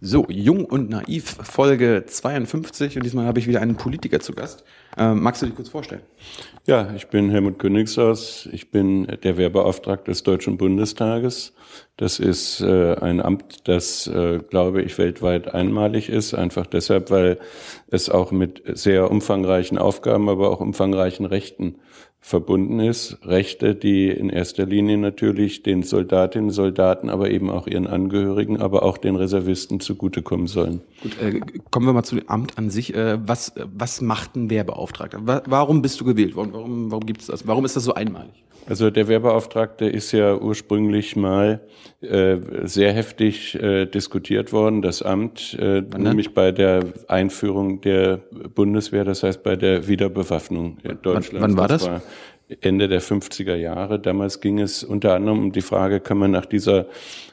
So, Jung und Naiv, Folge 52 und diesmal habe ich wieder einen Politiker zu Gast. Ähm, magst du dich kurz vorstellen? Ja, ich bin Helmut Königshaus. Ich bin der Wehrbeauftragte des Deutschen Bundestages. Das ist äh, ein Amt, das, äh, glaube ich, weltweit einmalig ist, einfach deshalb, weil es auch mit sehr umfangreichen Aufgaben, aber auch umfangreichen Rechten verbunden ist. Rechte, die in erster Linie natürlich den Soldatinnen, Soldaten, aber eben auch ihren Angehörigen, aber auch den Reservisten zugutekommen sollen. Gut, äh, kommen wir mal zu dem Amt an sich. Äh, was, was macht ein Wehrbeauftragter? Wa warum bist du gewählt worden? Warum, warum gibt es das? Warum ist das so einmalig? Also der Wehrbeauftragte ist ja ursprünglich mal äh, sehr heftig äh, diskutiert worden, das Amt, äh, nämlich bei der Einführung der Bundeswehr, das heißt bei der Wiederbewaffnung Deutschlands. Wann, wann war das? das war Ende der 50er Jahre. Damals ging es unter anderem um die Frage, kann man nach dieser,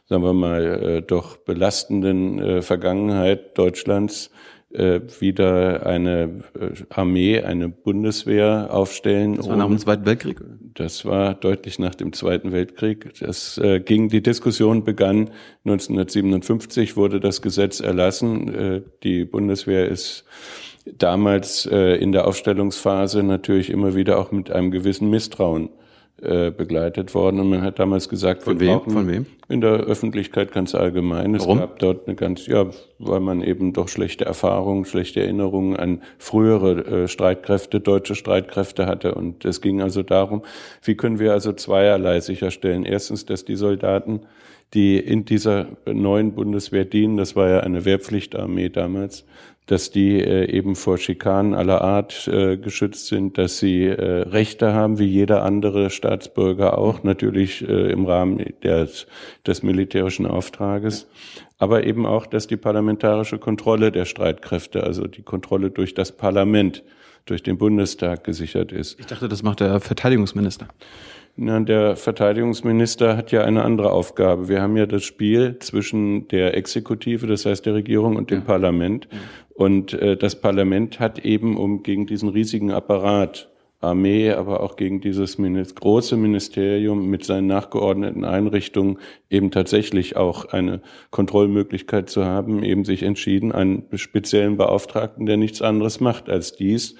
sagen wir mal, äh, doch belastenden äh, Vergangenheit Deutschlands wieder eine äh, Armee, eine Bundeswehr aufstellen. Das war nach dem Zweiten Weltkrieg? Das war deutlich nach dem Zweiten Weltkrieg. Das äh, ging, die Diskussion begann 1957, wurde das Gesetz erlassen. Äh, die Bundeswehr ist damals äh, in der Aufstellungsphase natürlich immer wieder auch mit einem gewissen Misstrauen äh, begleitet worden. Und man hat damals gesagt, von wem? Von wem? In der Öffentlichkeit ganz allgemein. Warum? Es gab dort eine ganz, ja, weil man eben doch schlechte Erfahrungen, schlechte Erinnerungen an frühere äh, Streitkräfte, deutsche Streitkräfte hatte. Und es ging also darum, wie können wir also zweierlei sicherstellen. Erstens, dass die Soldaten, die in dieser neuen Bundeswehr dienen, das war ja eine Wehrpflichtarmee damals, dass die äh, eben vor Schikanen aller Art äh, geschützt sind, dass sie äh, Rechte haben, wie jeder andere Staatsbürger auch, natürlich äh, im Rahmen des, des militärischen Auftrages, aber eben auch, dass die parlamentarische Kontrolle der Streitkräfte, also die Kontrolle durch das Parlament, durch den Bundestag gesichert ist. Ich dachte, das macht der Verteidigungsminister. Na, der Verteidigungsminister hat ja eine andere Aufgabe. Wir haben ja das Spiel zwischen der Exekutive, das heißt der Regierung, und dem ja. Parlament. Ja. Und äh, das Parlament hat eben, um gegen diesen riesigen Apparat, Armee, aber auch gegen dieses große Ministerium mit seinen nachgeordneten Einrichtungen eben tatsächlich auch eine Kontrollmöglichkeit zu haben, eben sich entschieden, einen speziellen Beauftragten, der nichts anderes macht als dies,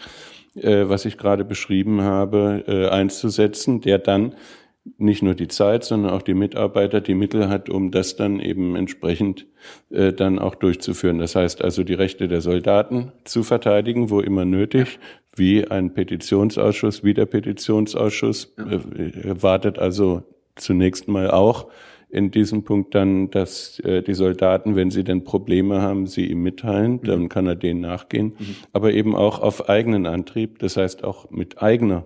äh, was ich gerade beschrieben habe, äh, einzusetzen, der dann nicht nur die Zeit, sondern auch die Mitarbeiter, die Mittel hat, um das dann eben entsprechend äh, dann auch durchzuführen. Das heißt also, die Rechte der Soldaten zu verteidigen, wo immer nötig, wie ein Petitionsausschuss, wie der Petitionsausschuss, äh, wartet also zunächst mal auch in diesem Punkt dann, dass äh, die Soldaten, wenn sie denn Probleme haben, sie ihm mitteilen, dann mhm. kann er denen nachgehen, mhm. aber eben auch auf eigenen Antrieb, das heißt auch mit eigener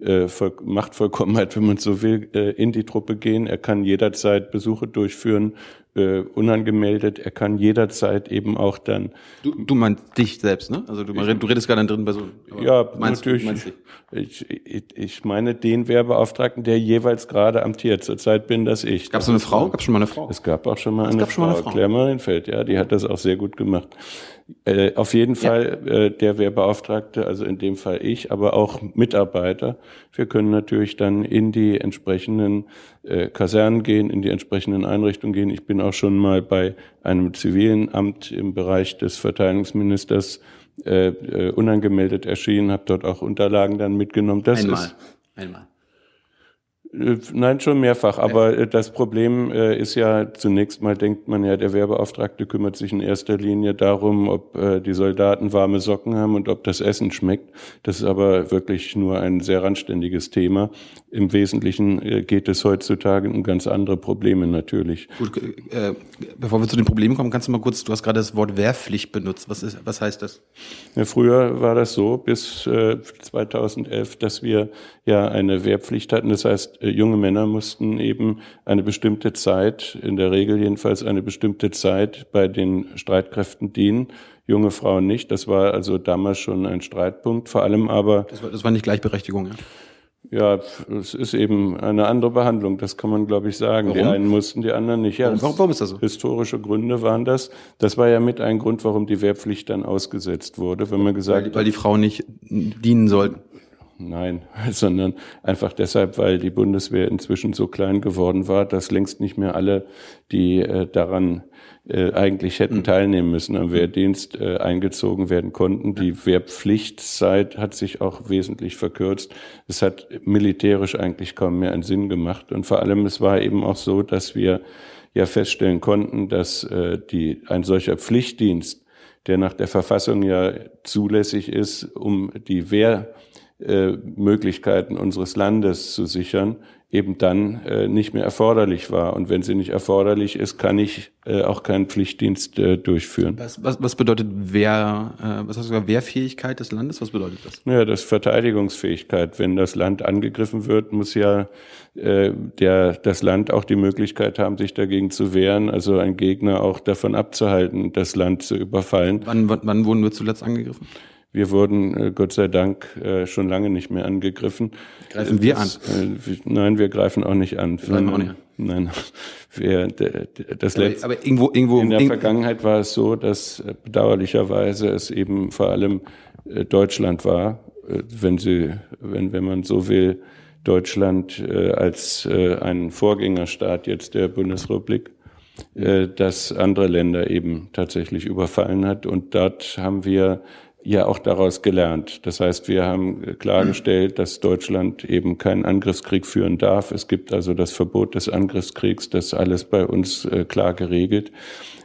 äh, Machtvollkommenheit, wenn man so will, äh, in die Truppe gehen. Er kann jederzeit Besuche durchführen, äh, unangemeldet. Er kann jederzeit eben auch dann. Du, du meinst dich selbst, ne? Also du, ich, du redest gerade an dritten Person. Ja, meinst natürlich. Meinst ich, ich, ich meine den Wehrbeauftragten, der jeweils gerade amtiert. Zurzeit bin das ich. Gab es eine Frau? Gab es schon mal eine Frau? Es gab auch schon mal, es eine, gab Frau. Schon mal eine Frau. Claire Marienfeld, ja, die hat das auch sehr gut gemacht. Äh, auf jeden ja. Fall äh, der Wehrbeauftragte, also in dem Fall ich, aber auch Mitarbeiter. Wir können natürlich dann in die entsprechenden äh, Kasernen gehen, in die entsprechenden Einrichtungen gehen. Ich bin auch schon mal bei einem zivilen Amt im Bereich des Verteidigungsministers äh, äh, unangemeldet erschienen, habe dort auch Unterlagen dann mitgenommen. Das einmal, einmal. Äh, nein, schon mehrfach. Aber. Äh, das Problem äh, ist ja, zunächst mal denkt man ja, der Werbeauftragte kümmert sich in erster Linie darum, ob die Soldaten warme Socken haben und ob das Essen schmeckt. Das ist aber wirklich nur ein sehr randständiges Thema. Im Wesentlichen geht es heutzutage um ganz andere Probleme natürlich. Gut, äh, bevor wir zu den Problemen kommen, kannst du mal kurz, du hast gerade das Wort Wehrpflicht benutzt. Was, ist, was heißt das? Ja, früher war das so, bis äh, 2011, dass wir ja eine Wehrpflicht hatten. Das heißt, äh, junge Männer mussten eben eine bestimmte Zeit, in der Regel jedenfalls eine bestimmte Zeit bei den Streitkräften dienen. Junge Frauen nicht. Das war also damals schon ein Streitpunkt. Vor allem aber. Das war, das war nicht Gleichberechtigung, ja? Ja, es ist eben eine andere Behandlung, das kann man, glaube ich, sagen. Warum? Die einen mussten, die anderen nicht. Ja, warum, warum ist das so? Historische Gründe waren das. Das war ja mit ein Grund, warum die Wehrpflicht dann ausgesetzt wurde, wenn man gesagt weil, weil die Frauen nicht dienen sollten. Nein, sondern einfach deshalb, weil die Bundeswehr inzwischen so klein geworden war, dass längst nicht mehr alle, die äh, daran äh, eigentlich hätten mhm. teilnehmen müssen, am Wehrdienst äh, eingezogen werden konnten. Die Wehrpflichtzeit hat sich auch wesentlich verkürzt. Es hat militärisch eigentlich kaum mehr einen Sinn gemacht. Und vor allem, es war eben auch so, dass wir ja feststellen konnten, dass äh, die, ein solcher Pflichtdienst, der nach der Verfassung ja zulässig ist, um die Wehr äh, Möglichkeiten unseres Landes zu sichern, eben dann äh, nicht mehr erforderlich war. Und wenn sie nicht erforderlich ist, kann ich äh, auch keinen Pflichtdienst äh, durchführen. Was, was, was bedeutet Wehr, äh, was du gesagt, Wehrfähigkeit des Landes? Was bedeutet das? Ja, das ist Verteidigungsfähigkeit. Wenn das Land angegriffen wird, muss ja äh, der, das Land auch die Möglichkeit haben, sich dagegen zu wehren, also ein Gegner auch davon abzuhalten, das Land zu überfallen. Wann, wann, wann wurden wir zuletzt angegriffen? Wir wurden äh, Gott sei Dank äh, schon lange nicht mehr angegriffen. Greifen wir das, an? Äh, nein, wir greifen auch nicht an. Greifen wir auch nicht an. Nein, wir, das aber, letzte, aber irgendwo, irgendwo in der Vergangenheit war es so, dass äh, bedauerlicherweise es eben vor allem äh, Deutschland war, äh, wenn sie, wenn, wenn man so will, Deutschland als ein Vorgängerstaat jetzt der Bundesrepublik, das andere Länder eben tatsächlich überfallen hat. Und dort haben wir ja auch daraus gelernt. Das heißt, wir haben klargestellt, dass Deutschland eben keinen Angriffskrieg führen darf. Es gibt also das Verbot des Angriffskriegs, das alles bei uns äh, klar geregelt.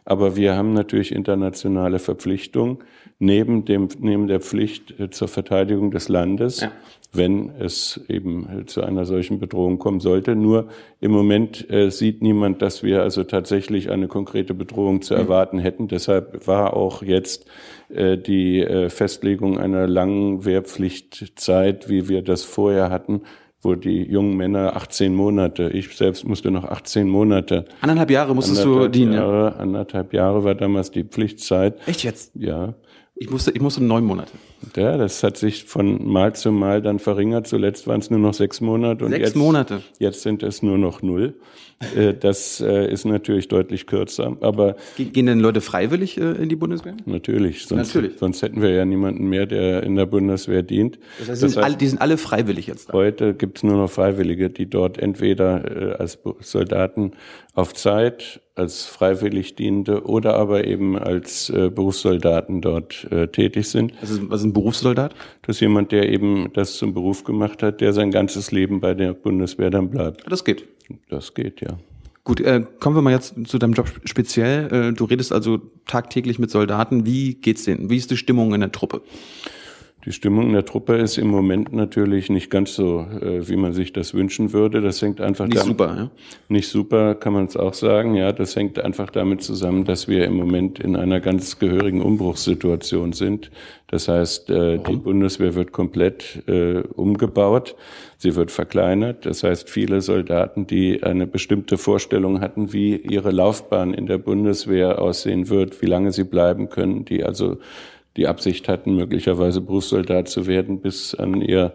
Aber wir haben natürlich internationale Verpflichtungen neben dem, neben der Pflicht äh, zur Verteidigung des Landes. Ja wenn es eben zu einer solchen Bedrohung kommen sollte. Nur im Moment äh, sieht niemand, dass wir also tatsächlich eine konkrete Bedrohung zu mhm. erwarten hätten. Deshalb war auch jetzt äh, die äh, Festlegung einer langen Wehrpflichtzeit, wie wir das vorher hatten, wo die jungen Männer 18 Monate, ich selbst musste noch 18 Monate. Anderthalb Jahre musstest du dienen. Jahre, anderthalb Jahre war damals die Pflichtzeit. Echt jetzt? Ja. Ich musste, ich musste neun Monate. Ja, das hat sich von Mal zu Mal dann verringert. Zuletzt waren es nur noch sechs Monate. Und sechs jetzt, Monate. Jetzt sind es nur noch null. Äh, das äh, ist natürlich deutlich kürzer. Aber gehen denn Leute freiwillig äh, in die Bundeswehr? Natürlich. Sonst, natürlich. sonst hätten wir ja niemanden mehr, der in der Bundeswehr dient. Das heißt, das sind alle, die sind alle freiwillig jetzt. Da. Heute gibt es nur noch Freiwillige, die dort entweder als Soldaten auf Zeit, als freiwillig Dienende oder aber eben als Berufssoldaten dort tätig sind. Ist, was ein Berufssoldat? Das ist jemand, der eben das zum Beruf gemacht hat, der sein ganzes Leben bei der Bundeswehr dann bleibt. Das geht. Das geht, ja. Gut, äh, kommen wir mal jetzt zu deinem Job speziell. Äh, du redest also tagtäglich mit Soldaten. Wie geht's denen? Wie ist die Stimmung in der Truppe? Die Stimmung in der Truppe ist im Moment natürlich nicht ganz so, äh, wie man sich das wünschen würde. Das hängt einfach nicht damit, super, ja? Nicht super, kann man es auch sagen. Ja, das hängt einfach damit zusammen, dass wir im Moment in einer ganz gehörigen Umbruchssituation sind. Das heißt, äh, die Bundeswehr wird komplett äh, umgebaut. Sie wird verkleinert. Das heißt, viele Soldaten, die eine bestimmte Vorstellung hatten, wie ihre Laufbahn in der Bundeswehr aussehen wird, wie lange sie bleiben können, die also die Absicht hatten, möglicherweise Berufssoldat zu werden, bis an ihr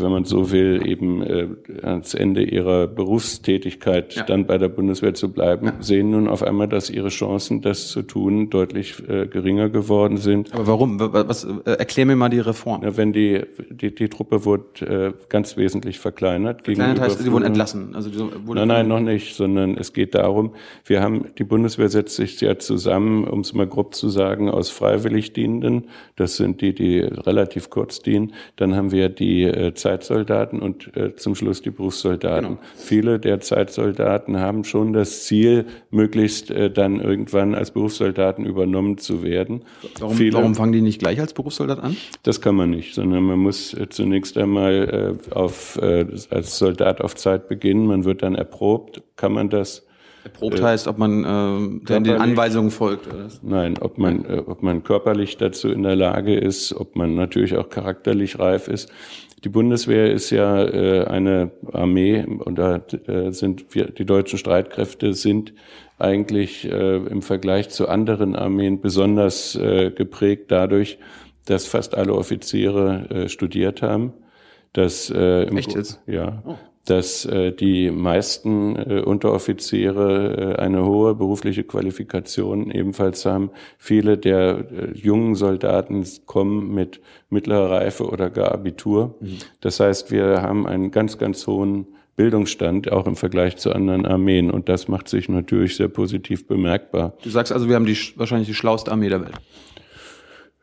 wenn man so will, eben äh, ans Ende ihrer Berufstätigkeit ja. dann bei der Bundeswehr zu bleiben, ja. sehen nun auf einmal, dass ihre Chancen, das zu tun, deutlich äh, geringer geworden sind. Aber warum? Was, erklär mir mal die Reform. Ja, wenn die, die, die Truppe wurde ganz wesentlich verkleinert. Verkleinert heißt, sie wurden entlassen. Also nein, nein, noch nicht, sondern es geht darum, wir haben, die Bundeswehr setzt sich ja zusammen, um es mal grob zu sagen, aus Freiwilligdienenden. Das sind die, die relativ kurz dienen. Dann haben wir die äh, Zeitsoldaten und äh, zum Schluss die Berufssoldaten. Genau. Viele der Zeitsoldaten haben schon das Ziel, möglichst äh, dann irgendwann als Berufssoldaten übernommen zu werden. Warum, Viele, warum fangen die nicht gleich als Berufssoldat an? Das kann man nicht, sondern man muss äh, zunächst einmal äh, auf, äh, als Soldat auf Zeit beginnen. Man wird dann erprobt. Kann man das Erprobt heißt, ob man äh, den Anweisungen folgt. Oder? Nein, ob man, äh, ob man körperlich dazu in der Lage ist, ob man natürlich auch charakterlich reif ist. Die Bundeswehr ist ja äh, eine Armee und da äh, sind wir, die deutschen Streitkräfte sind eigentlich äh, im Vergleich zu anderen Armeen besonders äh, geprägt dadurch, dass fast alle Offiziere äh, studiert haben. Dass, äh, im Echt jetzt? Ja. Oh dass äh, die meisten äh, Unteroffiziere äh, eine hohe berufliche Qualifikation ebenfalls haben. Viele der äh, jungen Soldaten kommen mit mittlerer Reife oder gar Abitur. Mhm. Das heißt, wir haben einen ganz, ganz hohen Bildungsstand, auch im Vergleich zu anderen Armeen. Und das macht sich natürlich sehr positiv bemerkbar. Du sagst also, wir haben die, wahrscheinlich die schlauste Armee der Welt.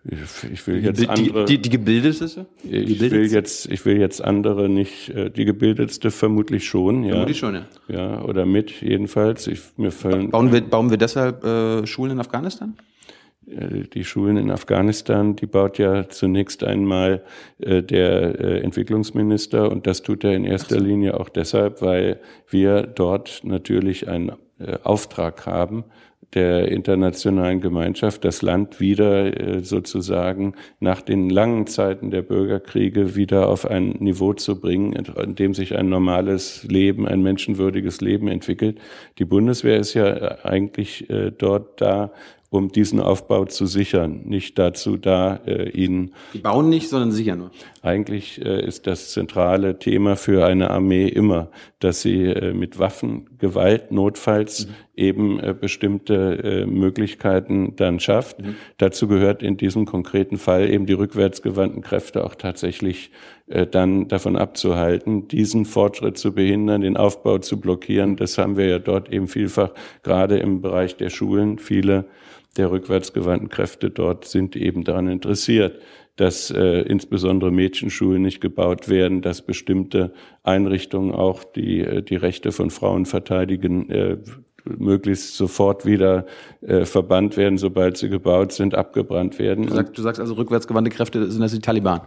Ich will jetzt andere. Die, die, die gebildetste? Ich will jetzt, ich will jetzt andere nicht. Äh, die gebildetste vermutlich schon, ja. Vermutlich schon, ja. Ja, oder mit jedenfalls. Ich, mir fallen, bauen wir, bauen wir deshalb äh, Schulen in Afghanistan? Äh, die Schulen in Afghanistan, die baut ja zunächst einmal äh, der äh, Entwicklungsminister und das tut er in erster so. Linie auch deshalb, weil wir dort natürlich einen äh, Auftrag haben, der internationalen Gemeinschaft, das Land wieder äh, sozusagen nach den langen Zeiten der Bürgerkriege wieder auf ein Niveau zu bringen, in dem sich ein normales Leben, ein menschenwürdiges Leben entwickelt. Die Bundeswehr ist ja äh, eigentlich äh, dort da, um diesen Aufbau zu sichern, nicht dazu da, äh, ihn. Die bauen nicht, sondern sichern nur. Eigentlich äh, ist das zentrale Thema für eine Armee immer, dass sie äh, mit Waffen, Gewalt, notfalls mhm. eben äh, bestimmte äh, Möglichkeiten dann schafft. Mhm. Dazu gehört in diesem konkreten Fall eben die rückwärtsgewandten Kräfte auch tatsächlich dann davon abzuhalten, diesen Fortschritt zu behindern, den Aufbau zu blockieren. Das haben wir ja dort eben vielfach, gerade im Bereich der Schulen, viele der rückwärtsgewandten Kräfte dort sind eben daran interessiert, dass äh, insbesondere Mädchenschulen nicht gebaut werden, dass bestimmte Einrichtungen auch die, äh, die Rechte von Frauen verteidigen, äh, möglichst sofort wieder äh, verbannt werden, sobald sie gebaut sind, abgebrannt werden. Du, sagst, du sagst also rückwärtsgewandte Kräfte sind das die Taliban?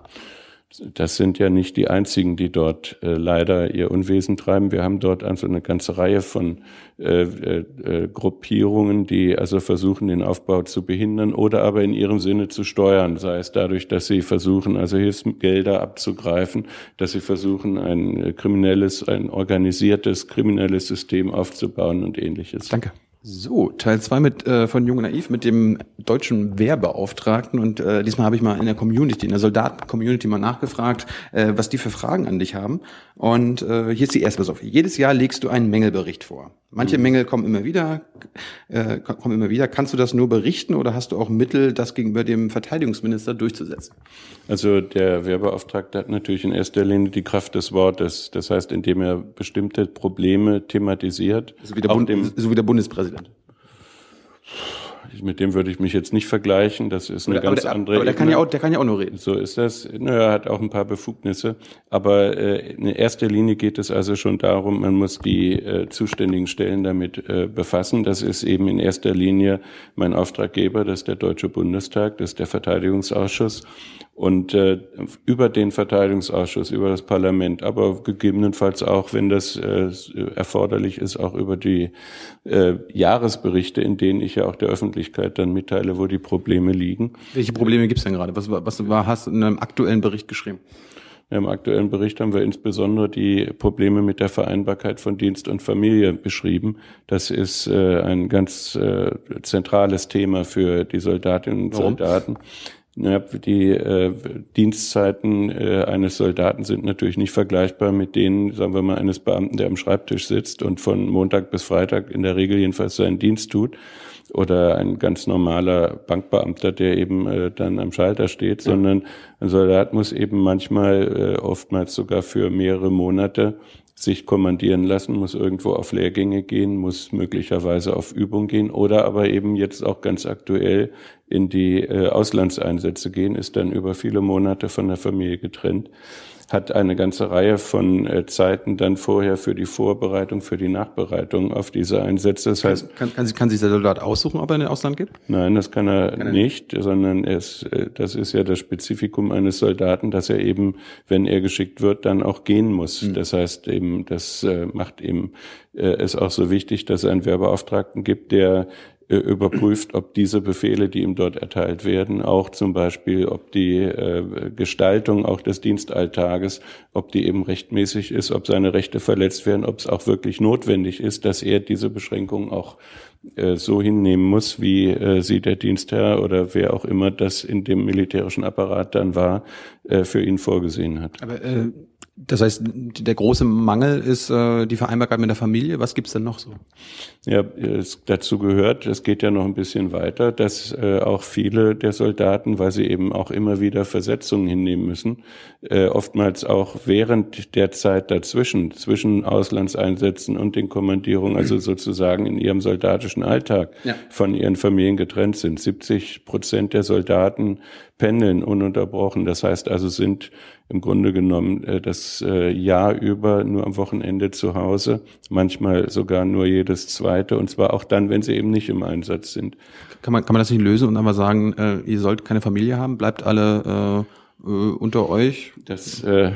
Das sind ja nicht die einzigen, die dort äh, leider ihr Unwesen treiben. Wir haben dort also eine ganze Reihe von äh, äh, äh, Gruppierungen, die also versuchen, den Aufbau zu behindern oder aber in ihrem Sinne zu steuern, sei es dadurch, dass sie versuchen, also Hilfsgelder abzugreifen, dass sie versuchen, ein kriminelles, ein organisiertes kriminelles System aufzubauen und ähnliches. Danke. So, Teil zwei mit äh, von Jung und Naiv mit dem deutschen Wehrbeauftragten und äh, diesmal habe ich mal in der Community, in der Soldaten-Community mal nachgefragt, äh, was die für Fragen an dich haben. Und äh, hier ist die erste, auf. Jedes Jahr legst du einen Mängelbericht vor. Manche mhm. Mängel kommen immer wieder, äh, kommen immer wieder. Kannst du das nur berichten oder hast du auch Mittel, das gegenüber dem Verteidigungsminister durchzusetzen? Also der Wehrbeauftragte hat natürlich in erster Linie die Kraft des Wortes. Das heißt, indem er bestimmte Probleme thematisiert. So wie der, Bund, so wie der Bundespräsident mit dem würde ich mich jetzt nicht vergleichen. Das ist eine aber ganz der, andere. Aber der kann ja auch, der kann ja auch nur reden. So ist das. Naja, er hat auch ein paar Befugnisse. Aber äh, in erster Linie geht es also schon darum, man muss die äh, zuständigen Stellen damit äh, befassen. Das ist eben in erster Linie mein Auftraggeber, das ist der Deutsche Bundestag, das ist der Verteidigungsausschuss und äh, über den Verteidigungsausschuss, über das Parlament, aber gegebenenfalls auch, wenn das äh, erforderlich ist, auch über die äh, Jahresberichte, in denen ich ja auch der Öffentlichkeit dann mitteile, wo die Probleme liegen. Welche Probleme gibt es denn gerade? Was, was war, hast du in einem aktuellen Bericht geschrieben? Im aktuellen Bericht haben wir insbesondere die Probleme mit der Vereinbarkeit von Dienst und Familie beschrieben. Das ist äh, ein ganz äh, zentrales Thema für die Soldatinnen und Warum? Ja, die äh, Dienstzeiten äh, eines Soldaten sind natürlich nicht vergleichbar mit denen, sagen wir mal, eines Beamten, der am Schreibtisch sitzt und von Montag bis Freitag in der Regel jedenfalls seinen Dienst tut. Oder ein ganz normaler Bankbeamter, der eben äh, dann am Schalter steht, ja. sondern ein Soldat muss eben manchmal, äh, oftmals sogar für mehrere Monate sich kommandieren lassen, muss irgendwo auf Lehrgänge gehen, muss möglicherweise auf Übung gehen oder aber eben jetzt auch ganz aktuell in die äh, Auslandseinsätze gehen, ist dann über viele Monate von der Familie getrennt hat eine ganze Reihe von äh, Zeiten dann vorher für die Vorbereitung, für die Nachbereitung auf diese Einsätze. Das heißt, kann, kann, kann sich der Soldat aussuchen, ob er in den Ausland geht? Nein, das kann er kann nicht, er sondern es, äh, das ist ja das Spezifikum eines Soldaten, dass er eben, wenn er geschickt wird, dann auch gehen muss. Mhm. Das heißt eben, das äh, macht eben es auch so wichtig, dass es einen Wehrbeauftragten gibt, der äh, überprüft, ob diese Befehle, die ihm dort erteilt werden, auch zum Beispiel, ob die äh, Gestaltung auch des Dienstalltages, ob die eben rechtmäßig ist, ob seine Rechte verletzt werden, ob es auch wirklich notwendig ist, dass er diese Beschränkungen auch äh, so hinnehmen muss, wie äh, sie der Dienstherr oder wer auch immer das in dem militärischen Apparat dann war, äh, für ihn vorgesehen hat. Aber äh, Das heißt, der große Mangel ist äh, die Vereinbarkeit mit der Familie. Was gibt's denn noch so? Ja, es, dazu gehört, es geht ja noch ein bisschen weiter, dass äh, auch viele der Soldaten, weil sie eben auch immer wieder Versetzungen hinnehmen müssen, äh, oftmals auch während der Zeit dazwischen, zwischen Auslandseinsätzen und den Kommandierungen, also sozusagen in ihrem soldatischen Alltag ja. von ihren Familien getrennt sind. 70 Prozent der Soldaten pendeln ununterbrochen. Das heißt also sind im Grunde genommen äh, das äh, Jahr über nur am Wochenende zu Hause, manchmal sogar nur jedes zweite und zwar auch dann, wenn sie eben nicht im Einsatz sind. Kann man, kann man das nicht lösen und einmal sagen, äh, ihr sollt keine Familie haben, bleibt alle äh, äh, unter euch? Das, äh,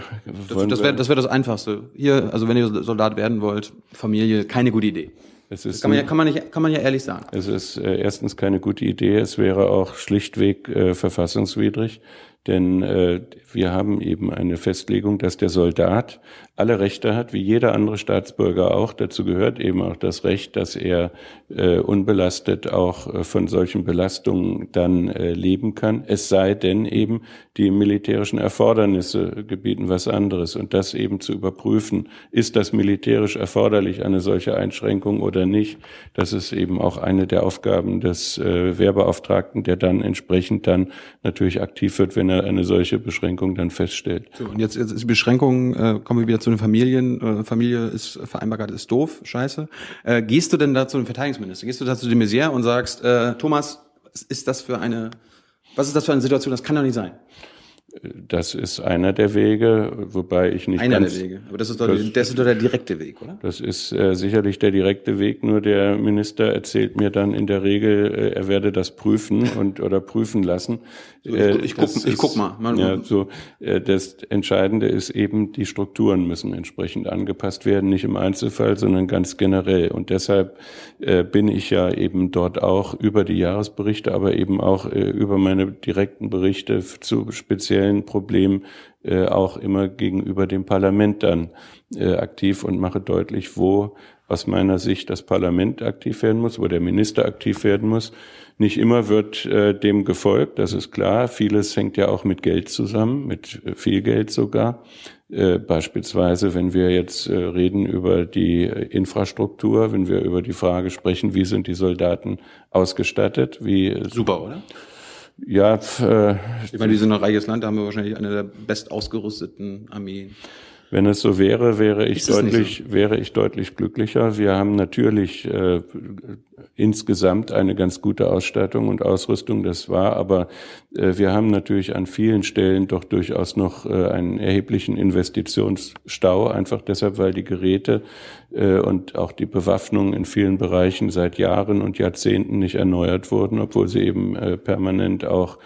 das, das wäre das, wär das Einfachste. Hier, also wenn ihr Soldat werden wollt, Familie, keine gute Idee. Es ist kann, man ja, kann, man nicht, kann man ja ehrlich sagen. Es ist äh, erstens keine gute Idee, es wäre auch schlichtweg äh, verfassungswidrig. Denn äh, wir haben eben eine Festlegung, dass der Soldat alle Rechte hat, wie jeder andere Staatsbürger auch. Dazu gehört eben auch das Recht, dass er äh, unbelastet auch äh, von solchen Belastungen dann äh, leben kann. Es sei denn eben, die militärischen Erfordernisse gebieten was anderes. Und das eben zu überprüfen, ist das militärisch erforderlich, eine solche Einschränkung oder nicht. Das ist eben auch eine der Aufgaben des äh, Wehrbeauftragten, der dann entsprechend dann natürlich aktiv wird, wenn er eine solche Beschränkung dann feststellt. So, und jetzt, jetzt ist die Beschränkung, äh, kommen wir wieder zu den Familien. Äh, Familie ist Vereinbarkeit ist doof, scheiße. Äh, gehst du denn da zu dem Verteidigungsminister? Gehst du da zu dem Maizière und sagst, äh, Thomas, ist das für eine, was ist das für eine Situation? Das kann doch nicht sein. Das ist einer der Wege, wobei ich nicht einer ganz... Der Wege, aber das ist, doch, das, das ist doch der direkte Weg, oder? Das ist äh, sicherlich der direkte Weg, nur der Minister erzählt mir dann in der Regel, äh, er werde das prüfen und oder prüfen lassen. So, ich, äh, ich, guck, ich guck mal. mal ja, so, äh, das Entscheidende ist eben, die Strukturen müssen entsprechend angepasst werden, nicht im Einzelfall, sondern ganz generell. Und deshalb äh, bin ich ja eben dort auch über die Jahresberichte, aber eben auch über meine direkten Berichte zu speziellen speziellen Problem äh, auch immer gegenüber dem Parlament dann äh, aktiv und mache deutlich, wo aus meiner Sicht das Parlament aktiv werden muss, wo der Minister aktiv werden muss. Nicht immer wird äh, dem gefolgt, das ist klar. Vieles hängt ja auch mit Geld zusammen, mit äh, viel Geld sogar. Äh, beispielsweise, wenn wir jetzt äh, reden über die Infrastruktur, wenn wir über die Frage sprechen, wie sind die Soldaten ausgestattet, wie super, oder? Ja, äh, ich meine, wir sind ein reiches Land, da haben wir wahrscheinlich eine der best ausgerüsteten Armeen. Wenn es so wäre, wäre ich deutlich, so? wäre ich deutlich glücklicher. Wir haben natürlich äh, insgesamt eine ganz gute Ausstattung und Ausrüstung, das war, aber äh, wir haben natürlich an vielen Stellen doch durchaus noch äh, einen erheblichen Investitionsstau, einfach deshalb, weil die Geräte äh, und auch die Bewaffnung in vielen Bereichen seit Jahren und Jahrzehnten nicht erneuert wurden, obwohl sie eben äh, permanent auch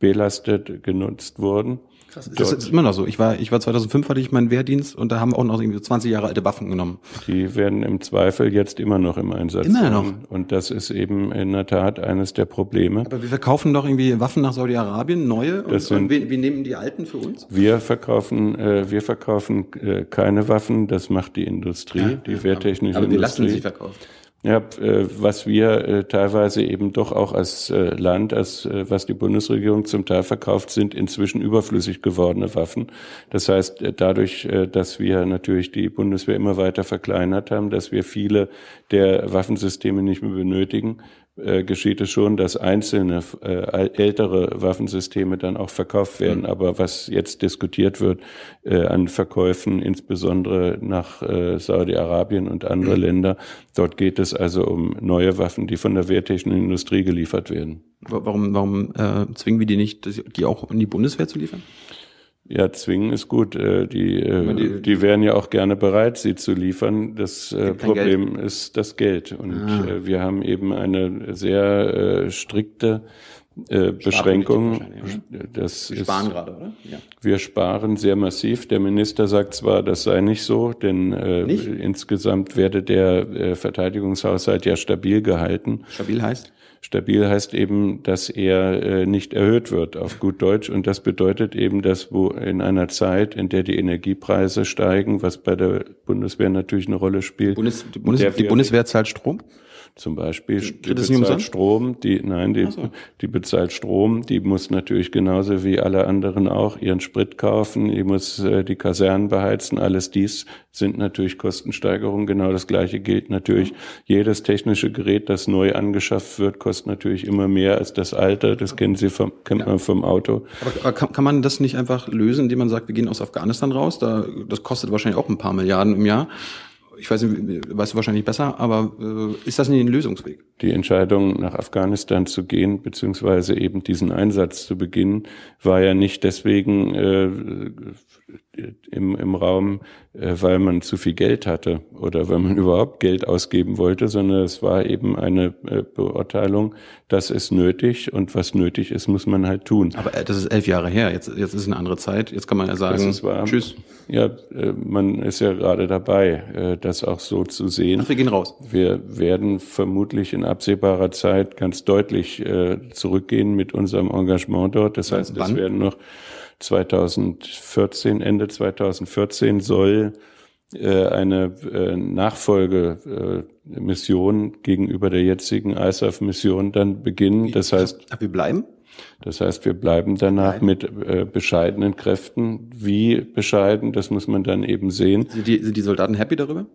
belastet genutzt wurden. Krass. Das ist immer noch so. Ich war, ich war 2005 hatte ich meinen Wehrdienst und da haben wir auch noch irgendwie so 20 Jahre alte Waffen genommen. Die werden im Zweifel jetzt immer noch im Einsatz. Immer noch. Und das ist eben in der Tat eines der Probleme. Aber wir verkaufen doch irgendwie Waffen nach Saudi-Arabien, neue. Und, sind, und wir, wir, nehmen die alten für uns? Wir verkaufen, äh, wir verkaufen äh, keine Waffen. Das macht die Industrie, ja, die wehrtechnische aber, aber Industrie. Aber lassen sich verkauft. Ja, äh, was wir äh, teilweise eben doch auch als äh, Land, als was die Bundesregierung zum Teil verkauft, sind inzwischen überflüssig gewordene Waffen. Das heißt, dadurch, dass wir natürlich die Bundeswehr immer weiter verkleinert haben, dass wir viele der Waffensysteme nicht mehr benötigen, äh, geschieht es schon, dass einzelne äh, ältere Waffensysteme dann auch verkauft werden. Mhm. Aber was jetzt diskutiert wird äh, an Verkäufen, insbesondere nach äh, Saudi-Arabien und andere mhm. Länder, dort geht es also um neue Waffen, die von der wehrtechnischen Industrie geliefert werden. Warum, warum äh, zwingen wir die nicht, die auch in die Bundeswehr zu liefern? Ja, zwingen ist gut. Äh, die, äh, die, die wären ja auch gerne bereit, sie zu liefern. Das äh, Problem Geld. ist das Geld. Und ah. wir haben eben eine sehr strikte Beschränkung. Das wir sparen ist, gerade, oder? Ja. Wir sparen sehr massiv. Der Minister sagt zwar, das sei nicht so, denn nicht? insgesamt werde der Verteidigungshaushalt ja stabil gehalten. Stabil heißt? Stabil heißt eben, dass er äh, nicht erhöht wird auf gut Deutsch. Und das bedeutet eben, dass wo in einer Zeit, in der die Energiepreise steigen, was bei der Bundeswehr natürlich eine Rolle spielt. Bundes, die, Bundes, die Bundeswehr zahlt Strom? Zum Beispiel die bezahlt Strom, die nein, die, so. die bezahlt Strom, die muss natürlich genauso wie alle anderen auch ihren Sprit kaufen, die muss äh, die Kasernen beheizen, alles dies sind natürlich Kostensteigerungen. Genau das gleiche gilt natürlich. Jedes technische Gerät, das neu angeschafft wird, kostet natürlich immer mehr als das alte. Das kennen Sie vom, kennt ja. man vom Auto. Aber kann, kann man das nicht einfach lösen, indem man sagt, wir gehen aus Afghanistan raus? Da, das kostet wahrscheinlich auch ein paar Milliarden im Jahr ich weiß nicht, weißt du wahrscheinlich besser, aber äh, ist das nicht ein Lösungsweg? Die Entscheidung, nach Afghanistan zu gehen, beziehungsweise eben diesen Einsatz zu beginnen, war ja nicht deswegen äh, im, im Raum, äh, weil man zu viel Geld hatte oder weil man überhaupt Geld ausgeben wollte, sondern es war eben eine äh, Beurteilung, das ist nötig und was nötig ist, muss man halt tun. Aber äh, das ist elf Jahre her, jetzt, jetzt ist eine andere Zeit, jetzt kann man ja sagen, das war, tschüss. Ja, man ist ja gerade dabei, das auch so zu sehen. Ach, wir gehen raus. Wir werden vermutlich in absehbarer Zeit ganz deutlich zurückgehen mit unserem Engagement dort. Das heißt, es werden noch 2014, Ende 2014 soll äh, eine äh, Nachfolgemission äh, gegenüber der jetzigen ISAF-Mission dann beginnen. Das heißt, wir bleiben? Das heißt, wir bleiben danach Nein. mit äh, bescheidenen Kräften. Wie bescheiden, das muss man dann eben sehen. Sind die, sind die Soldaten happy darüber?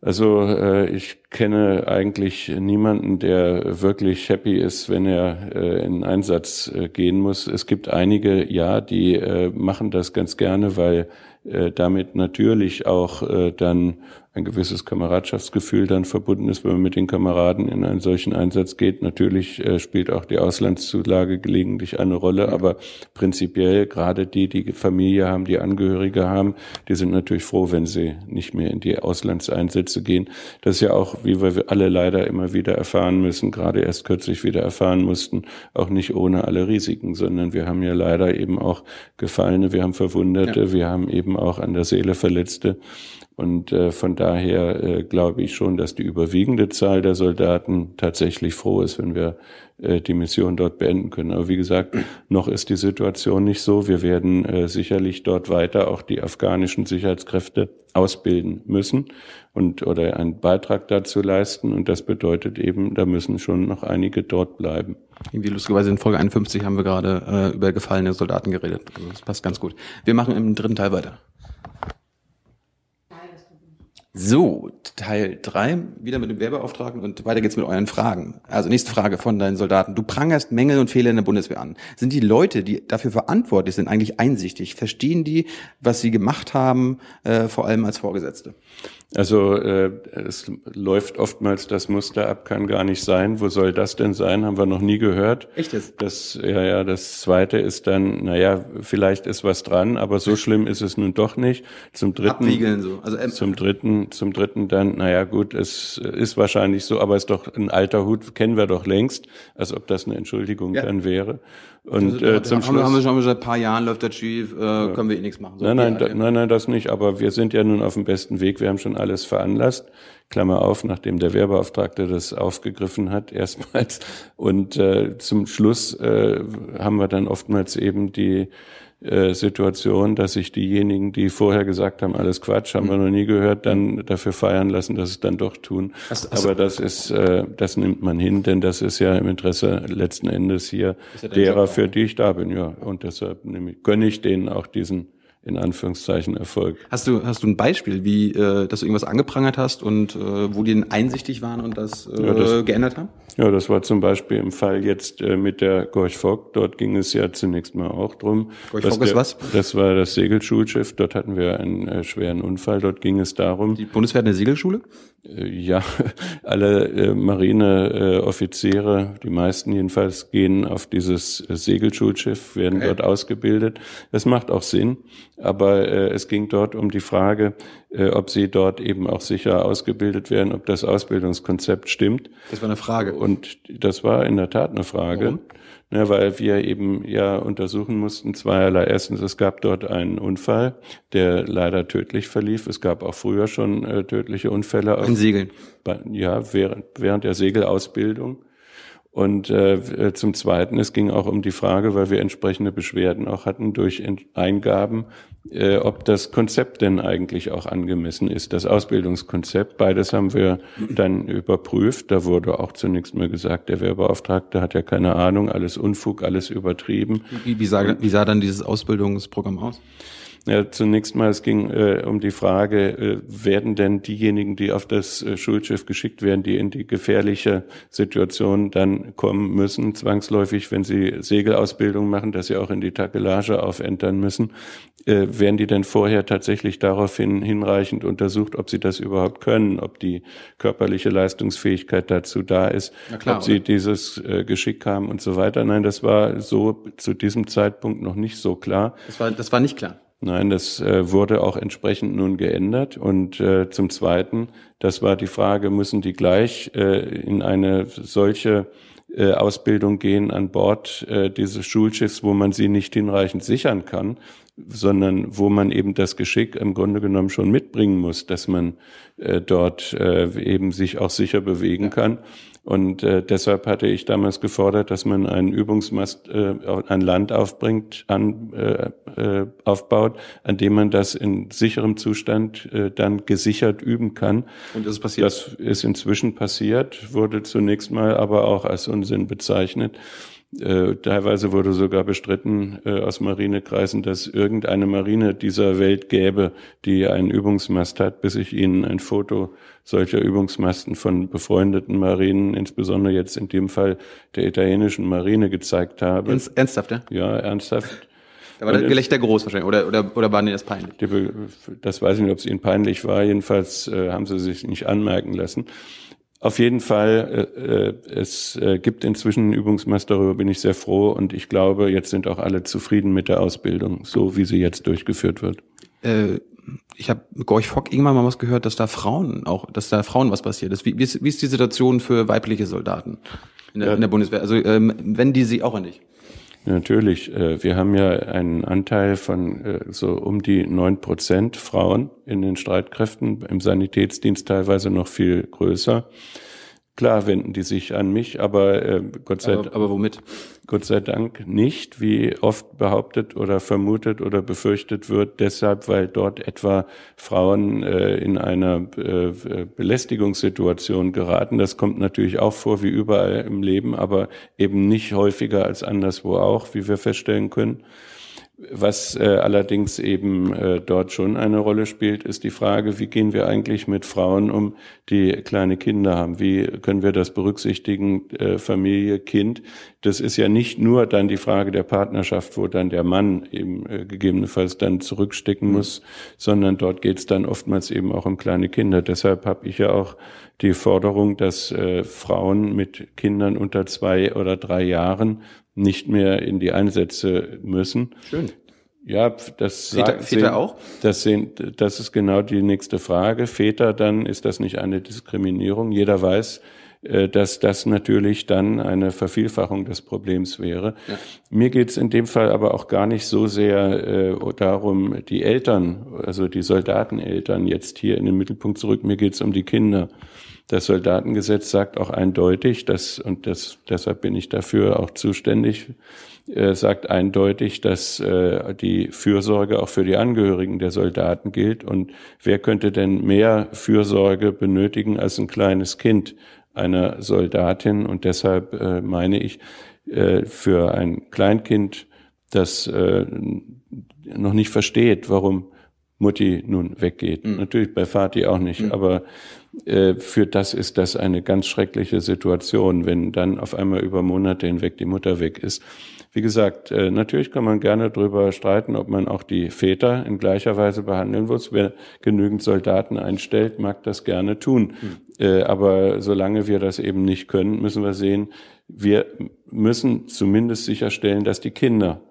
Also äh, ich kenne eigentlich niemanden, der wirklich happy ist, wenn er äh, in Einsatz äh, gehen muss. Es gibt einige, ja, die äh, machen das ganz gerne, weil äh, damit natürlich auch äh, dann ein gewisses Kameradschaftsgefühl dann verbunden ist, wenn man mit den Kameraden in einen solchen Einsatz geht. Natürlich äh, spielt auch die Auslandszulage gelegentlich eine Rolle, aber prinzipiell gerade die, die Familie haben, die Angehörige haben, die sind natürlich froh, wenn sie nicht mehr in die Auslandseinsätze gehen. Das ist ja auch, wie wir alle leider immer wieder erfahren müssen, gerade erst kürzlich wieder erfahren mussten, auch nicht ohne alle Risiken, sondern wir haben ja leider eben auch Gefallene, wir haben Verwundete, ja. wir haben eben auch an der Seele Verletzte. Und äh, von daher äh, glaube ich schon, dass die überwiegende Zahl der Soldaten tatsächlich froh ist, wenn wir äh, die Mission dort beenden können. Aber wie gesagt, noch ist die Situation nicht so. Wir werden äh, sicherlich dort weiter auch die afghanischen Sicherheitskräfte ausbilden müssen und oder einen Beitrag dazu leisten. Und das bedeutet eben, da müssen schon noch einige dort bleiben. Irgendwie lustigerweise in Folge 51 haben wir gerade äh, über gefallene Soldaten geredet. Also das passt ganz gut. Wir machen im dritten Teil weiter. So, Teil drei wieder mit dem Werbeauftragten und weiter geht's mit euren Fragen. Also nächste Frage von deinen Soldaten. Du prangerst Mängel und Fehler in der Bundeswehr an. Sind die Leute, die dafür verantwortlich sind, eigentlich einsichtig? Verstehen die, was sie gemacht haben, äh, vor allem als Vorgesetzte? Also äh, es läuft oftmals das Muster ab, kann gar nicht sein. Wo soll das denn sein? Haben wir noch nie gehört. Echt jetzt? Das, ja, ja, das zweite ist dann, naja, vielleicht ist was dran, aber so schlimm ist es nun doch nicht. Zum dritten, Abwiegeln so. Also, ähm, zum dritten, zum dritten dann, naja gut, es ist wahrscheinlich so, aber es ist doch ein alter Hut, kennen wir doch längst, als ob das eine Entschuldigung ja. dann wäre. Und äh, zum haben Schluss, haben wir schon seit ein paar Jahren läuft das schief, äh, ja. können wir eh nichts machen. So nein, nein, da, nein, nein, das nicht. Aber wir sind ja nun auf dem besten Weg. Wir haben schon alles veranlasst. Klammer auf, nachdem der Wehrbeauftragte das aufgegriffen hat, erstmals. Und äh, zum Schluss äh, haben wir dann oftmals eben die äh, Situation, dass sich diejenigen, die vorher gesagt haben, alles Quatsch, haben wir noch nie gehört, dann dafür feiern lassen, dass es dann doch tun. Also, also, Aber das ist, äh, das nimmt man hin, denn das ist ja im Interesse letzten Endes hier derer, für die ich da bin, ja. Und deshalb nehme ich, gönne ich denen auch diesen in Anführungszeichen Erfolg. Hast du, hast du ein Beispiel, wie, äh, dass du irgendwas angeprangert hast und äh, wo die denn einsichtig waren und das, äh, ja, das geändert haben? Ja, das war zum Beispiel im Fall jetzt äh, mit der Gorch Fock. Dort ging es ja zunächst mal auch drum. Gorch Fock ist was? Das war das Segelschulschiff. Dort hatten wir einen äh, schweren Unfall. Dort ging es darum. Die Bundeswehr hat eine Segelschule? Äh, ja, alle äh, Marineoffiziere, die meisten jedenfalls, gehen auf dieses äh, Segelschulschiff, werden dort ausgebildet. Das macht auch Sinn. Aber es ging dort um die Frage, ob sie dort eben auch sicher ausgebildet werden, ob das Ausbildungskonzept stimmt. Das war eine Frage. Und das war in der Tat eine Frage. Warum? Ja, weil wir eben ja untersuchen mussten zweierlei. Erstens, es gab dort einen Unfall, der leider tödlich verlief. Es gab auch früher schon äh, tödliche Unfälle. In Segeln? ja, während, während der Segelausbildung. Und äh, zum Zweiten, es ging auch um die Frage, weil wir entsprechende Beschwerden auch hatten durch Eingaben, äh, ob das Konzept denn eigentlich auch angemessen ist, das Ausbildungskonzept. Beides haben wir dann überprüft. Da wurde auch zunächst mal gesagt, der Wehrbeauftragte hat ja keine Ahnung, alles Unfug, alles übertrieben. Wie, wie, sah, wie sah dann dieses Ausbildungsprogramm aus? Ja, zunächst mal, es ging äh, um die Frage, äh, werden denn diejenigen, die auf das äh, Schulschiff geschickt werden, die in die gefährliche Situation dann kommen müssen, zwangsläufig, wenn sie Segelausbildung machen, dass sie auch in die Takelage aufentern müssen, äh, werden die denn vorher tatsächlich daraufhin hinreichend untersucht, ob sie das überhaupt können, ob die körperliche Leistungsfähigkeit dazu da ist, klar, ob sie oder? dieses äh, Geschick haben und so weiter. Nein, das war so zu diesem Zeitpunkt noch nicht so klar. Das war, das war nicht klar. Nein, das äh, wurde auch entsprechend nun geändert. Und äh, zum Zweiten, das war die Frage, müssen die gleich äh, in eine solche äh, Ausbildung gehen an Bord äh, dieses Schulschiffs, wo man sie nicht hinreichend sichern kann, sondern wo man eben das Geschick im Grunde genommen schon mitbringen muss, dass man äh, dort eben sich auch sicher bewegen kann. Und äh, deshalb hatte ich damals gefordert, dass man einen Übungsmast äh, an Land aufbringt, an, äh, äh, aufbaut, an dem man das in sicherem Zustand äh, dann gesichert üben kann. Und das ist passiert? Das ist inzwischen passiert, wurde zunächst mal aber auch als Unsinn bezeichnet. Äh, teilweise wurde sogar bestritten äh, aus Marinekreisen, dass irgendeine Marine dieser Welt gäbe, die einen Übungsmast hat, bis ich Ihnen ein Foto solcher Übungsmasten von befreundeten Marinen, insbesondere jetzt in dem Fall der italienischen Marine, gezeigt habe. Ernsthaft, ja? Ja, ernsthaft. Da war das Gelächter groß wahrscheinlich, oder, oder, oder war Ihnen das peinlich? Das weiß ich nicht, ob es Ihnen peinlich war. Jedenfalls äh, haben Sie sich nicht anmerken lassen. Auf jeden Fall, äh, äh, es äh, gibt inzwischen einen Übungsmast, darüber bin ich sehr froh und ich glaube, jetzt sind auch alle zufrieden mit der Ausbildung, so wie sie jetzt durchgeführt wird. Äh, ich habe Gorch Fock irgendwann mal was gehört, dass da Frauen auch, dass da Frauen was passiert ist. Wie, wie, ist, wie ist die Situation für weibliche Soldaten in der, ja. in der Bundeswehr? Also ähm, wenn die sie auch an dich? Natürlich. Äh, wir haben ja einen Anteil von äh, so um die neun Prozent Frauen in den Streitkräften, im Sanitätsdienst teilweise noch viel größer. Klar wenden die sich an mich, aber äh, Gott sei aber, aber womit? Gott sei Dank nicht, wie oft behauptet oder vermutet oder befürchtet wird, deshalb, weil dort etwa Frauen äh, in einer äh, Belästigungssituation geraten. Das kommt natürlich auch vor wie überall im Leben, aber eben nicht häufiger als anderswo auch, wie wir feststellen können. Was äh, allerdings eben äh, dort schon eine Rolle spielt, ist die Frage, wie gehen wir eigentlich mit Frauen um, die kleine Kinder haben? Wie können wir das berücksichtigen, äh, Familie, Kind? Das ist ja nicht nur dann die Frage der Partnerschaft, wo dann der Mann eben äh, gegebenenfalls dann zurückstecken muss, sondern dort geht es dann oftmals eben auch um kleine Kinder. Deshalb habe ich ja auch die Forderung, dass äh, Frauen mit Kindern unter zwei oder drei Jahren nicht mehr in die Einsätze müssen. Schön. Ja, das Väter, sagt, Väter auch? Das, sehen, das ist genau die nächste Frage. Väter, dann ist das nicht eine Diskriminierung. Jeder weiß, äh, dass das natürlich dann eine Vervielfachung des Problems wäre. Ja. Mir geht es in dem Fall aber auch gar nicht so sehr äh, darum, die Eltern, also die Soldateneltern jetzt hier in den Mittelpunkt zurück. Mir geht es um die Kinder. Das Soldatengesetz sagt auch eindeutig, dass, und das, deshalb bin ich dafür auch zuständig, äh, sagt eindeutig, dass äh, die Fürsorge auch für die Angehörigen der Soldaten gilt. Und wer könnte denn mehr Fürsorge benötigen als ein kleines Kind einer Soldatin? Und deshalb äh, meine ich, äh, für ein Kleinkind, das äh, noch nicht versteht, warum Mutti nun weggeht. Mhm. Natürlich bei Vati auch nicht, mhm. aber äh, für das ist das eine ganz schreckliche Situation, wenn dann auf einmal über Monate hinweg die Mutter weg ist. Wie gesagt, äh, natürlich kann man gerne darüber streiten, ob man auch die Väter in gleicher Weise behandeln muss. Wer genügend Soldaten einstellt, mag das gerne tun. Mhm. Aber solange wir das eben nicht können, müssen wir sehen, wir müssen zumindest sicherstellen, dass die Kinder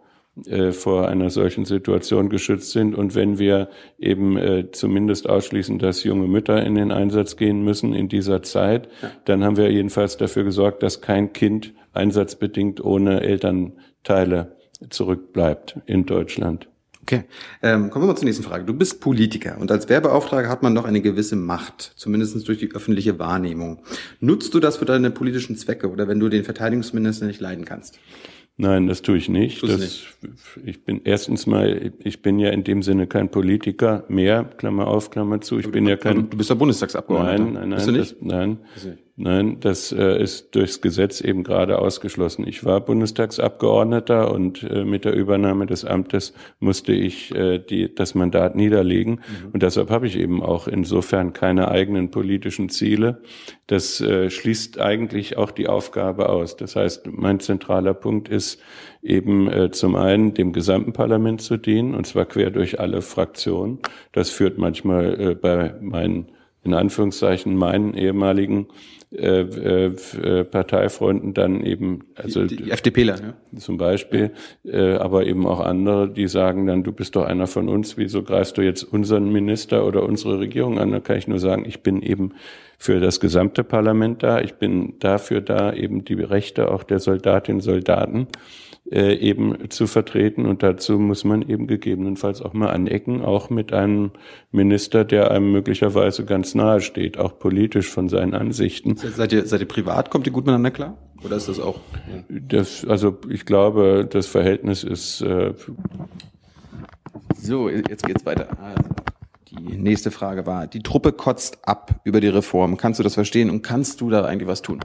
äh, vor einer solchen Situation geschützt sind. Und wenn wir eben äh, zumindest ausschließen, dass junge Mütter in den Einsatz gehen müssen in dieser Zeit, dann haben wir jedenfalls dafür gesorgt, dass kein Kind einsatzbedingt ohne Elternteile zurückbleibt in Deutschland. Okay, ähm, kommen wir mal zur nächsten Frage. Du bist Politiker und als Werbeauftrager hat man doch eine gewisse Macht, zumindest durch die öffentliche Wahrnehmung. Nutzt du das für deine politischen Zwecke oder wenn du den Verteidigungsminister nicht leiden kannst? Nein, das tue ich nicht. Das, nicht. Ich bin erstens mal, ich bin ja in dem Sinne kein Politiker mehr, Klammer auf, Klammer zu. Ich bin ja kein. Du bist ja Bundestagsabgeordneter. Nein, nein, nein. Bist du nicht? Das, nein. Nein, das äh, ist durchs Gesetz eben gerade ausgeschlossen. Ich war Bundestagsabgeordneter und äh, mit der Übernahme des Amtes musste ich äh, die, das Mandat niederlegen. Mhm. Und deshalb habe ich eben auch insofern keine eigenen politischen Ziele. Das äh, schließt eigentlich auch die Aufgabe aus. Das heißt, mein zentraler Punkt ist eben äh, zum einen dem gesamten Parlament zu dienen, und zwar quer durch alle Fraktionen. Das führt manchmal äh, bei meinen in Anführungszeichen meinen ehemaligen äh, äh, Parteifreunden dann eben, also die, die FDPler, ja? zum Beispiel, äh, aber eben auch andere, die sagen dann, du bist doch einer von uns, wieso greifst du jetzt unseren Minister oder unsere Regierung an? Da kann ich nur sagen, ich bin eben für das gesamte Parlament da, ich bin dafür da, eben die Rechte auch der Soldatinnen und Soldaten äh, eben zu vertreten. Und dazu muss man eben gegebenenfalls auch mal anecken, auch mit einem Minister, der einem möglicherweise ganz nahe steht, auch politisch von seinen Ansichten. Seid ihr, seid ihr privat, kommt ihr gut miteinander klar? Oder ist das auch? Ja. Das, also ich glaube, das Verhältnis ist. Äh so, jetzt geht's weiter. Also, die nächste Frage war: Die Truppe kotzt ab über die Reform. Kannst du das verstehen und kannst du da eigentlich was tun?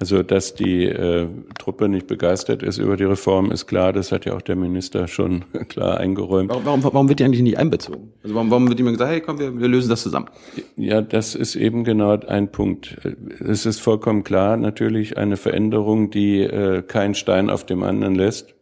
Also, dass die äh, Truppe nicht begeistert ist über die Reform, ist klar. Das hat ja auch der Minister schon klar eingeräumt. Warum, warum, warum wird die eigentlich nicht einbezogen? Also warum, warum wird immer gesagt, hey, komm, wir, wir lösen das zusammen? Ja, das ist eben genau ein Punkt. Es ist vollkommen klar, natürlich eine Veränderung, die äh, keinen Stein auf dem anderen lässt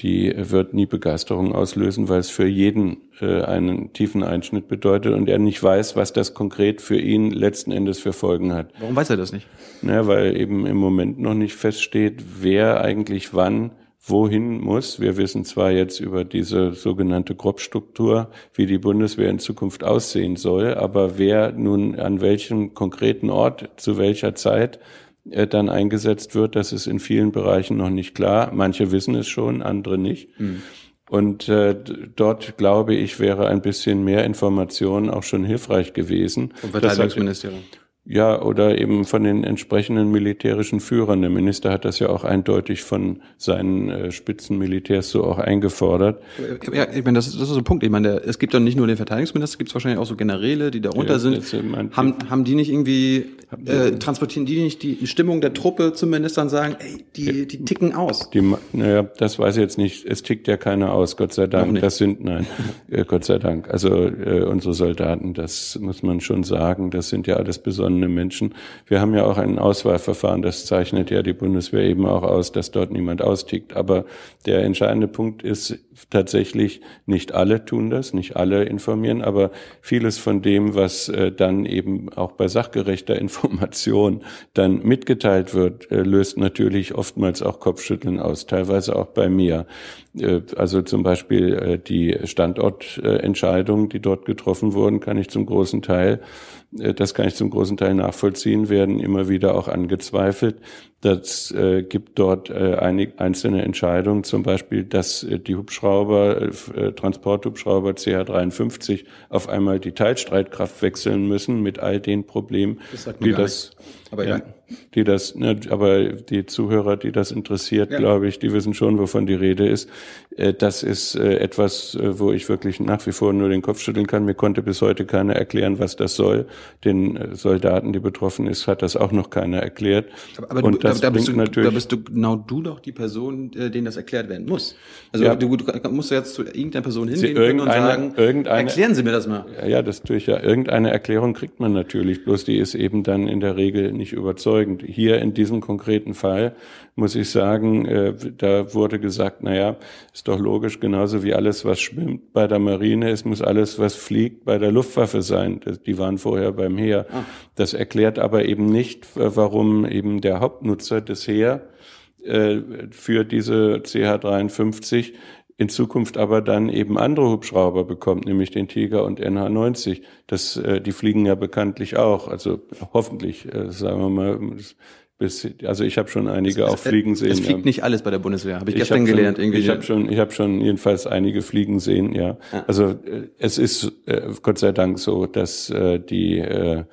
die wird nie Begeisterung auslösen, weil es für jeden äh, einen tiefen Einschnitt bedeutet und er nicht weiß, was das konkret für ihn letzten Endes für Folgen hat. Warum weiß er das nicht? Naja, weil eben im Moment noch nicht feststeht, wer eigentlich wann wohin muss. Wir wissen zwar jetzt über diese sogenannte Grobstruktur, wie die Bundeswehr in Zukunft aussehen soll, aber wer nun an welchem konkreten Ort zu welcher Zeit äh, dann eingesetzt wird, das ist in vielen Bereichen noch nicht klar. Manche wissen es schon, andere nicht. Mhm. Und äh, dort, glaube ich, wäre ein bisschen mehr Information auch schon hilfreich gewesen. Vom Verteidigungsministerium. Ja, oder eben von den entsprechenden militärischen Führern. Der Minister hat das ja auch eindeutig von seinen äh, Spitzenmilitärs so auch eingefordert. Ja, ich meine, das ist, das ist so ein Punkt. Ich meine, es gibt doch nicht nur den Verteidigungsminister, es gibt wahrscheinlich auch so Generäle, die darunter ja, sind. Haben, haben die nicht irgendwie, äh, transportieren die nicht die Stimmung der Truppe zumindest dann sagen, ey, die, die ticken aus? Die, naja, das weiß ich jetzt nicht. Es tickt ja keiner aus, Gott sei Dank. Das sind, nein, äh, Gott sei Dank. Also äh, unsere Soldaten, das muss man schon sagen, das sind ja alles besonders gewonnene Menschen. Wir haben ja auch ein Auswahlverfahren, das zeichnet ja die Bundeswehr eben auch aus, dass dort niemand austickt. Aber der entscheidende Punkt ist tatsächlich, nicht alle tun das, nicht alle informieren, aber vieles von dem, was äh, dann eben auch bei sachgerechter Information dann mitgeteilt wird, äh, löst natürlich oftmals auch Kopfschütteln aus, teilweise auch bei mir. Äh, also zum Beispiel die Standortentscheidungen, die dort getroffen wurden, kann ich zum großen Teil das kann ich zum großen Teil nachvollziehen, werden immer wieder auch angezweifelt. Das äh, gibt dort äh, einige einzelne Entscheidungen, zum Beispiel, dass äh, die Hubschrauber, äh, Transporthubschrauber CH-53 auf einmal die Teilstreitkraft wechseln müssen mit all den Problemen, das die das, aber ja, die das, ne, aber die Zuhörer, die das interessiert, ja. glaube ich, die wissen schon, wovon die Rede ist. Äh, das ist äh, etwas, äh, wo ich wirklich nach wie vor nur den Kopf schütteln kann. Mir konnte bis heute keiner erklären, was das soll. Den Soldaten, die betroffen ist, hat das auch noch keiner erklärt. Aber, aber Und das da, bist du, natürlich, da bist du genau du doch die Person, denen das erklärt werden muss. Also ja. du, du musst jetzt zu irgendeiner Person hingehen und sagen, erklären Sie mir das mal. Ja, das tue ich ja. Irgendeine Erklärung kriegt man natürlich, bloß die ist eben dann in der Regel nicht überzeugend. Hier in diesem konkreten Fall muss ich sagen, äh, da wurde gesagt, na ja, ist doch logisch, genauso wie alles, was schwimmt bei der Marine, es muss alles, was fliegt, bei der Luftwaffe sein. Die waren vorher beim Heer. Ah. Das erklärt aber eben nicht, warum eben der Hauptnutzer des Heer äh, für diese CH-53 in Zukunft aber dann eben andere Hubschrauber bekommt, nämlich den Tiger und NH-90. Das, äh, die fliegen ja bekanntlich auch, also hoffentlich, äh, sagen wir mal, bis, also ich habe schon einige auch fliegen sehen. Es fliegt ja. nicht alles bei der Bundeswehr, habe ich, ich gestern hab gelernt. Schon, irgendwie. Ich habe schon, ich habe schon jedenfalls einige fliegen sehen. Ja, ja. also äh, es ist äh, Gott sei Dank so, dass äh, die äh,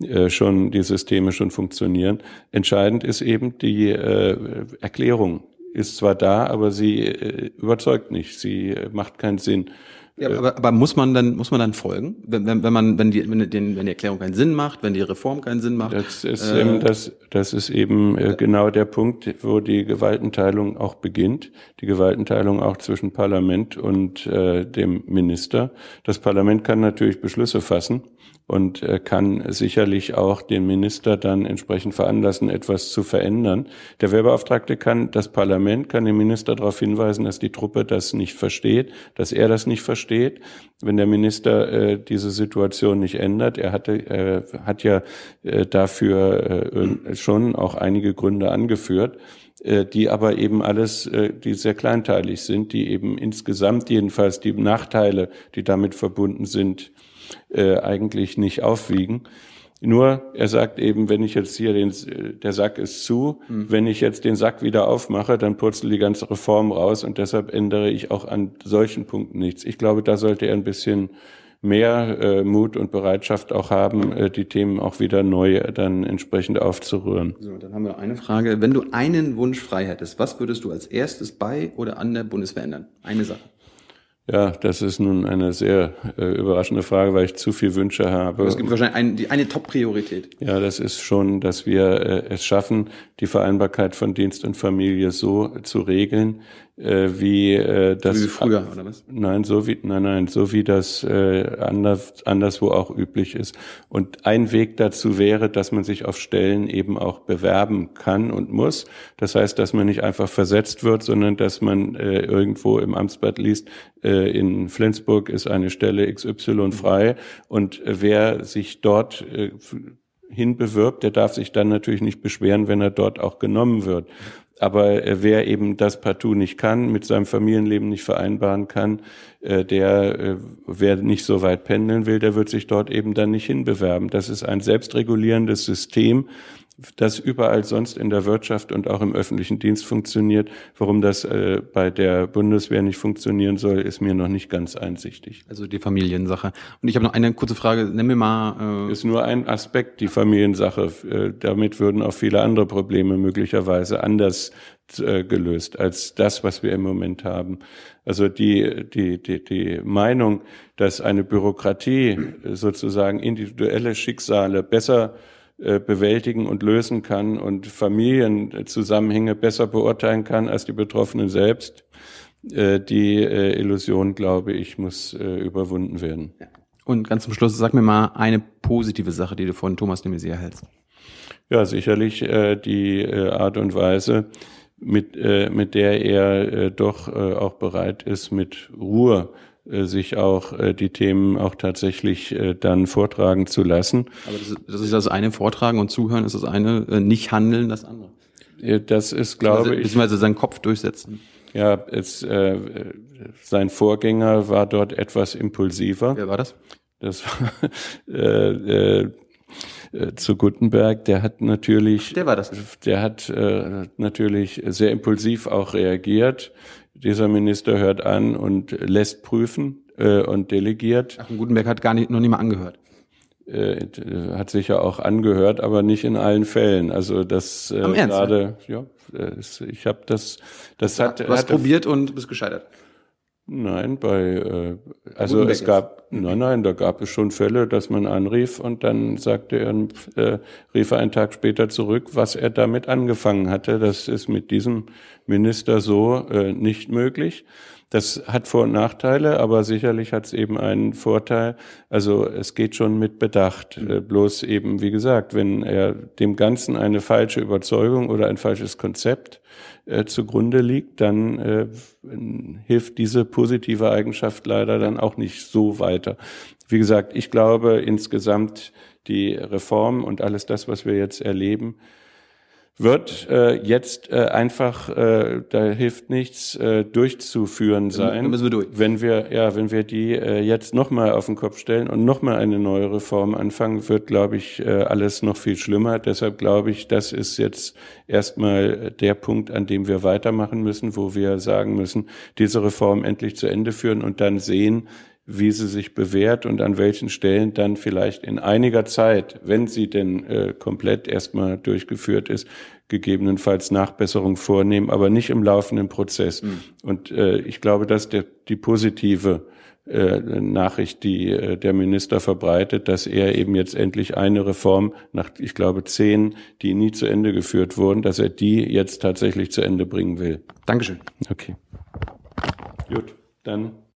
äh, schon die Systeme schon funktionieren. Entscheidend ist eben die äh, Erklärung ist zwar da, aber sie äh, überzeugt nicht. Sie äh, macht keinen Sinn. Ja, aber, aber muss man dann muss man dann folgen, wenn, wenn, wenn man wenn die wenn, die wenn die Erklärung keinen Sinn macht, wenn die Reform keinen Sinn macht? Das ist äh, eben das das ist eben äh, genau der Punkt, wo die Gewaltenteilung auch beginnt. Die Gewaltenteilung auch zwischen Parlament und äh, dem Minister. Das Parlament kann natürlich Beschlüsse fassen und äh, kann sicherlich auch den Minister dann entsprechend veranlassen, etwas zu verändern. Der Wehrbeauftragte kann, das Parlament kann den Minister darauf hinweisen, dass die Truppe das nicht versteht, dass er das nicht versteht. Wenn der Minister äh, diese Situation nicht ändert, er hatte, äh, hat ja äh, dafür äh, schon auch einige Gründe angeführt, äh, die aber eben alles, äh, die sehr kleinteilig sind, die eben insgesamt jedenfalls die Nachteile, die damit verbunden sind, äh, eigentlich nicht aufwiegen. Nur, er sagt eben, wenn ich jetzt hier den, der Sack ist zu, mhm. wenn ich jetzt den Sack wieder aufmache, dann purzelt die ganze Reform raus und deshalb ändere ich auch an solchen Punkten nichts. Ich glaube, da sollte er ein bisschen mehr äh, Mut und Bereitschaft auch haben, äh, die Themen auch wieder neu dann entsprechend aufzurühren. So, dann haben wir eine Frage. Wenn du einen Wunsch frei hättest, was würdest du als erstes bei oder an der Bundeswehr ändern? Eine Sache. Ja, das ist nun eine sehr äh, überraschende Frage, weil ich zu viel Wünsche habe. Es gibt wahrscheinlich ein, die, eine Top-Priorität. Ja, das ist schon, dass wir äh, es schaffen, die Vereinbarkeit von Dienst und Familie so zu regeln, äh, wie äh, das wie früher oder was? Nein, so wie nein, nein, so wie das äh, anders anderswo auch üblich ist. Und ein Weg dazu wäre, dass man sich auf Stellen eben auch bewerben kann und muss. Das heißt, dass man nicht einfach versetzt wird, sondern dass man äh, irgendwo im Amtsblatt liest, äh, in Flensburg ist eine Stelle XY frei und äh, wer sich dort äh, hinbewirbt, der darf sich dann natürlich nicht beschweren, wenn er dort auch genommen wird. Aber äh, wer eben das partout nicht kann, mit seinem Familienleben nicht vereinbaren kann, äh, der, äh, wer nicht so weit pendeln will, der wird sich dort eben dann nicht hinbewerben. Das ist ein selbstregulierendes System, das überall sonst in der Wirtschaft und auch im öffentlichen Dienst funktioniert. Warum das äh, bei der Bundeswehr nicht funktionieren soll, ist mir noch nicht ganz einsichtig. Also die Familiensache. Und ich habe noch eine kurze Frage. Nimm mir mal. Äh ist nur ein Aspekt die Familiensache. Äh, damit würden auch viele andere Probleme möglicherweise anders äh, gelöst als das, was wir im Moment haben. Also die, die, die, die Meinung, dass eine Bürokratie sozusagen individuelle Schicksale besser äh, bewältigen und lösen kann und Familienzusammenhänge besser beurteilen kann als die Betroffenen selbst. Äh, die äh, Illusion, glaube ich, muss überwunden werden. Und ganz zum Schluss, sag mir mal eine positive Sache, die du von Thomas de Maizière hältst. Ja, sicherlich die Art und Weise, mit, mit der er doch auch bereit ist, mit Ruhe äh, sich auch äh, die Themen auch tatsächlich äh, dann vortragen zu lassen. Aber das ist, das ist das eine Vortragen und Zuhören ist das eine, nicht handeln das andere. Das ist, glaube ich. Beziehungsweise seinen Kopf durchsetzen. Ja, es, äh, sein Vorgänger war dort etwas impulsiver. Wer war das? Das war äh, äh, zu Gutenberg, der hat natürlich, der war das. Der hat äh, natürlich sehr impulsiv auch reagiert dieser Minister hört an und lässt prüfen äh, und delegiert. Ach, Gutenberg hat gar nicht, noch nie mal angehört. Äh, hat sicher auch angehört, aber nicht in allen Fällen. Also das äh, gerade, ja, ich habe das, das hat. Du hast probiert und bist gescheitert. Nein, bei äh, also es gab nein, nein, da gab es schon Fälle, dass man anrief und dann sagte er, äh, rief er einen Tag später zurück, was er damit angefangen hatte. Das ist mit diesem Minister so äh, nicht möglich. Das hat Vor- und Nachteile, aber sicherlich hat es eben einen Vorteil. Also es geht schon mit Bedacht. Äh, bloß eben, wie gesagt, wenn er dem Ganzen eine falsche Überzeugung oder ein falsches Konzept äh, zugrunde liegt, dann äh, hilft diese positive Eigenschaft leider dann auch nicht so weiter. Wie gesagt, ich glaube insgesamt die Reform und alles das, was wir jetzt erleben, wird äh, jetzt äh, einfach, äh, da hilft nichts, äh, durchzuführen sein. Müssen wir durch. Wenn wir, ja, wenn wir die äh, jetzt nochmal auf den Kopf stellen und nochmal eine neue Reform anfangen, wird, glaube ich, äh, alles noch viel schlimmer. Deshalb glaube ich, das ist jetzt erstmal der Punkt, an dem wir weitermachen müssen, wo wir sagen müssen, diese Reform endlich zu Ende führen und dann sehen, wie sie sich bewährt und an welchen Stellen dann vielleicht in einiger Zeit, wenn sie denn äh, komplett erstmal durchgeführt ist, gegebenenfalls Nachbesserung vornehmen, aber nicht im laufenden Prozess. Mhm. Und äh, ich glaube, dass der, die positive äh, Nachricht, die äh, der Minister verbreitet, dass er eben jetzt endlich eine Reform nach, ich glaube, zehn, die nie zu Ende geführt wurden, dass er die jetzt tatsächlich zu Ende bringen will. Dankeschön. Okay. Gut, dann